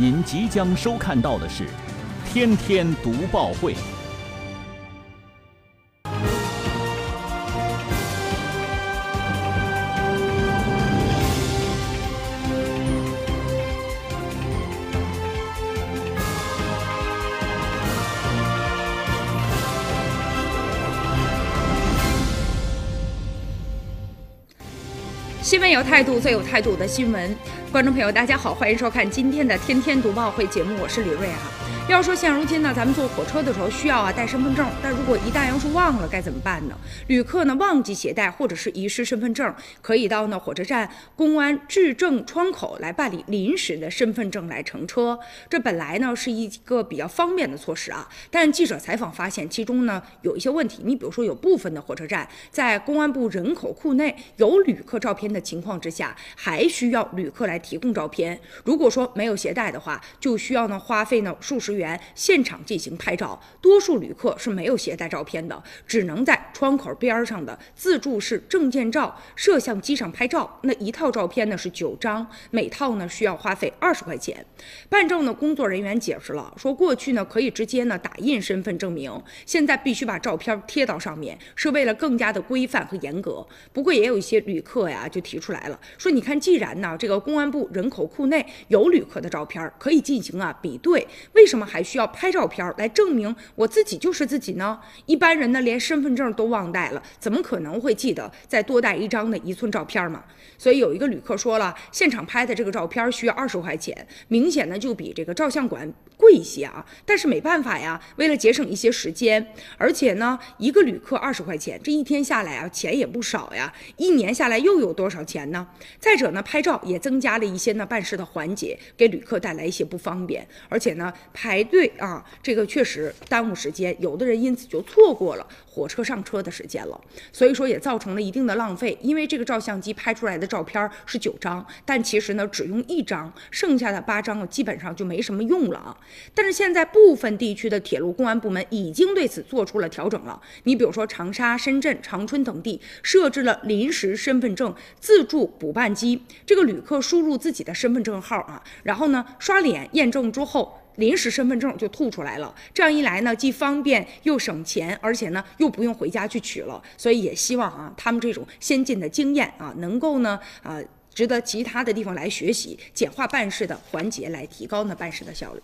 您即将收看到的是《天天读报会》。新闻有态度，最有态度的新闻。观众朋友，大家好，欢迎收看今天的《天天读报会》节目，我是李瑞啊。要说现如今呢，咱们坐火车的时候需要啊带身份证，但如果一旦要是忘了该怎么办呢？旅客呢忘记携带或者是遗失身份证，可以到呢火车站公安质证窗口来办理临时的身份证来乘车。这本来呢是一个比较方便的措施啊，但记者采访发现其中呢有一些问题。你比如说有部分的火车站在公安部人口库内有旅客照片的情况之下，还需要旅客来提供照片。如果说没有携带的话，就需要呢花费呢数十。员现场进行拍照，多数旅客是没有携带照片的，只能在窗口边上的自助式证件照摄像机上拍照。那一套照片呢是九张，每套呢需要花费二十块钱。办证的工作人员解释了，说过去呢可以直接呢打印身份证明，现在必须把照片贴到上面，是为了更加的规范和严格。不过也有一些旅客呀就提出来了，说你看，既然呢这个公安部人口库内有旅客的照片，可以进行啊比对，为什么？还需要拍照片来证明我自己就是自己呢？一般人呢连身份证都忘带了，怎么可能会记得再多带一张的一寸照片嘛？所以有一个旅客说了，现场拍的这个照片需要二十块钱，明显呢就比这个照相馆贵一些啊。但是没办法呀，为了节省一些时间，而且呢一个旅客二十块钱，这一天下来啊钱也不少呀，一年下来又有多少钱呢？再者呢拍照也增加了一些呢办事的环节，给旅客带来一些不方便，而且呢。排队啊，这个确实耽误时间，有的人因此就错过了火车上车的时间了，所以说也造成了一定的浪费。因为这个照相机拍出来的照片是九张，但其实呢只用一张，剩下的八张基本上就没什么用了啊。但是现在部分地区的铁路公安部门已经对此做出了调整了。你比如说长沙、深圳、长春等地设置了临时身份证自助补办机，这个旅客输入自己的身份证号啊，然后呢刷脸验证之后。临时身份证就吐出来了，这样一来呢，既方便又省钱，而且呢又不用回家去取了。所以也希望啊，他们这种先进的经验啊，能够呢啊，值得其他的地方来学习，简化办事的环节，来提高呢办事的效率。